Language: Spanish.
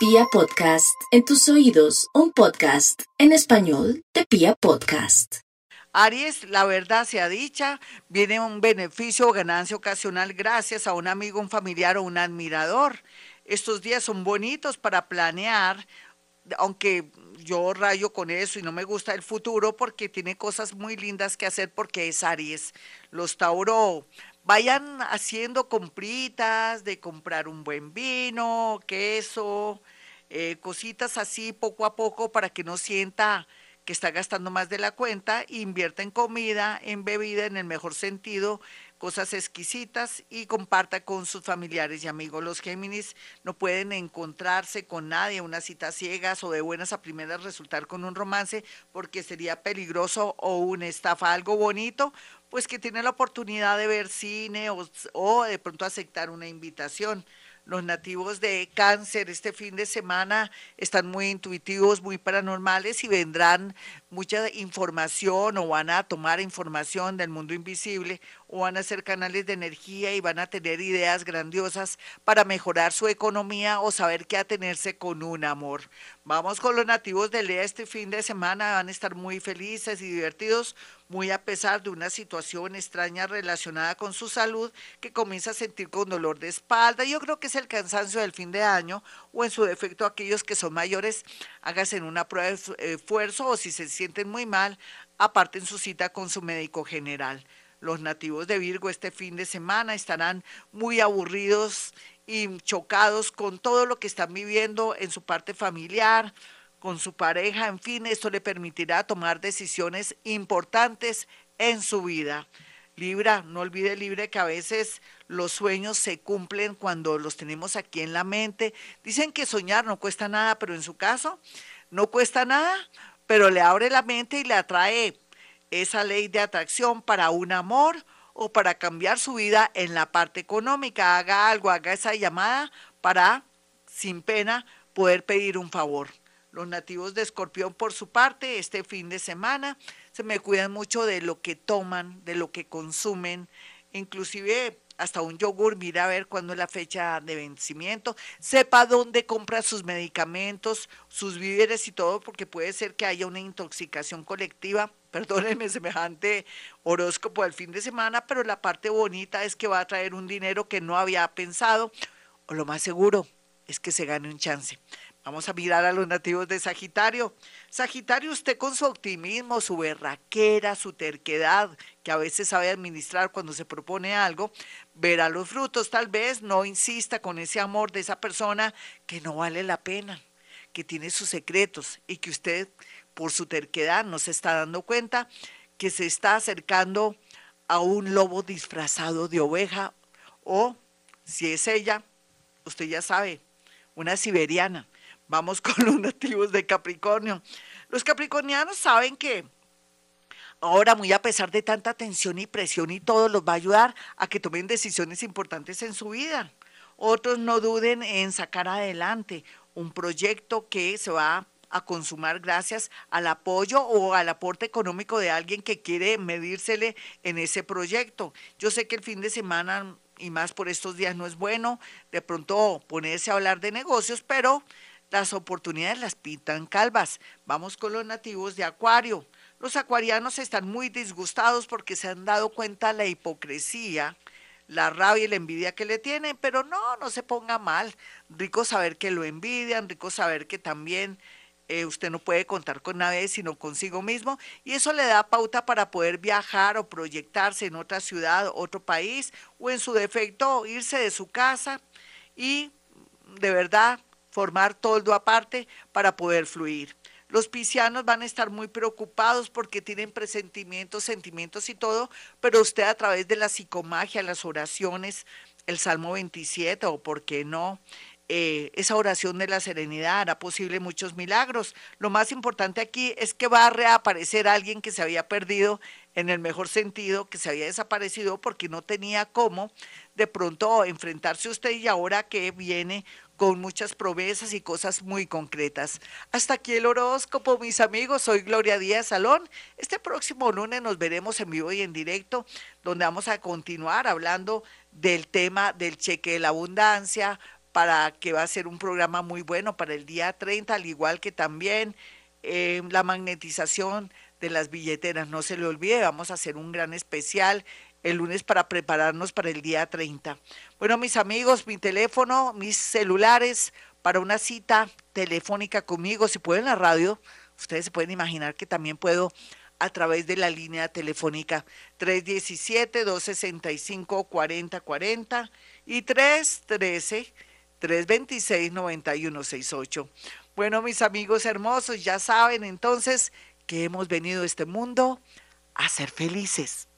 Pia Podcast, en tus oídos, un podcast en español de Pia Podcast. Aries, la verdad sea dicha, viene un beneficio o ganancia ocasional gracias a un amigo, un familiar o un admirador. Estos días son bonitos para planear, aunque yo rayo con eso y no me gusta el futuro porque tiene cosas muy lindas que hacer porque es Aries. Los Tauro vayan haciendo compritas de comprar un buen vino, queso, eh, cositas así poco a poco para que no sienta que está gastando más de la cuenta, invierta en comida, en bebida, en el mejor sentido, cosas exquisitas y comparta con sus familiares y amigos. Los Géminis no pueden encontrarse con nadie, unas citas ciegas o de buenas a primeras resultar con un romance porque sería peligroso o una estafa, algo bonito, pues que tiene la oportunidad de ver cine o, o de pronto aceptar una invitación. Los nativos de cáncer este fin de semana están muy intuitivos, muy paranormales y vendrán mucha información o van a tomar información del mundo invisible o van a ser canales de energía y van a tener ideas grandiosas para mejorar su economía o saber qué atenerse con un amor. Vamos con los nativos de Lea este fin de semana, van a estar muy felices y divertidos, muy a pesar de una situación extraña relacionada con su salud que comienza a sentir con dolor de espalda. Yo creo que es el cansancio del fin de año o en su defecto aquellos que son mayores, háganse una prueba de esfuerzo o si se sienten muy mal, aparten su cita con su médico general. Los nativos de Virgo este fin de semana estarán muy aburridos y chocados con todo lo que están viviendo en su parte familiar, con su pareja, en fin, esto le permitirá tomar decisiones importantes en su vida. Libra, no olvide Libre que a veces los sueños se cumplen cuando los tenemos aquí en la mente. Dicen que soñar no cuesta nada, pero en su caso no cuesta nada pero le abre la mente y le atrae esa ley de atracción para un amor o para cambiar su vida en la parte económica. Haga algo, haga esa llamada para, sin pena, poder pedir un favor. Los nativos de Escorpión, por su parte, este fin de semana, se me cuidan mucho de lo que toman, de lo que consumen, inclusive hasta un yogur, mira a ver cuándo es la fecha de vencimiento, sepa dónde compra sus medicamentos, sus víveres y todo, porque puede ser que haya una intoxicación colectiva. Perdónenme semejante horóscopo al fin de semana, pero la parte bonita es que va a traer un dinero que no había pensado, o lo más seguro es que se gane un chance. Vamos a mirar a los nativos de Sagitario. Sagitario, usted con su optimismo, su berraquera, su terquedad, que a veces sabe administrar cuando se propone algo, verá los frutos. Tal vez no insista con ese amor de esa persona que no vale la pena, que tiene sus secretos y que usted, por su terquedad, no se está dando cuenta que se está acercando a un lobo disfrazado de oveja o, si es ella, usted ya sabe, una siberiana Vamos con los nativos de Capricornio. Los capricornianos saben que ahora, muy a pesar de tanta tensión y presión y todo, los va a ayudar a que tomen decisiones importantes en su vida. Otros no duden en sacar adelante un proyecto que se va a consumar gracias al apoyo o al aporte económico de alguien que quiere medírsele en ese proyecto. Yo sé que el fin de semana y más por estos días no es bueno de pronto ponerse a hablar de negocios, pero las oportunidades las pintan calvas. Vamos con los nativos de Acuario. Los acuarianos están muy disgustados porque se han dado cuenta la hipocresía, la rabia y la envidia que le tienen, pero no, no se ponga mal. Rico saber que lo envidian, rico saber que también eh, usted no puede contar con nadie sino consigo mismo y eso le da pauta para poder viajar o proyectarse en otra ciudad, otro país o en su defecto irse de su casa y de verdad formar toldo aparte para poder fluir. Los piscianos van a estar muy preocupados porque tienen presentimientos, sentimientos y todo, pero usted a través de la psicomagia, las oraciones, el Salmo 27 o por qué no, eh, esa oración de la serenidad hará posible muchos milagros. Lo más importante aquí es que va a reaparecer alguien que se había perdido en el mejor sentido, que se había desaparecido porque no tenía cómo de pronto enfrentarse usted y ahora que viene con muchas promesas y cosas muy concretas. Hasta aquí el horóscopo, mis amigos. Soy Gloria Díaz Salón. Este próximo lunes nos veremos en vivo y en directo, donde vamos a continuar hablando del tema del cheque de la abundancia, para que va a ser un programa muy bueno para el día 30, al igual que también eh, la magnetización de las billeteras. No se le olvide, vamos a hacer un gran especial el lunes para prepararnos para el día 30. Bueno, mis amigos, mi teléfono, mis celulares para una cita telefónica conmigo, si pueden la radio, ustedes se pueden imaginar que también puedo a través de la línea telefónica 317-265-4040 y 313-326-9168. Bueno, mis amigos hermosos, ya saben entonces que hemos venido a este mundo a ser felices.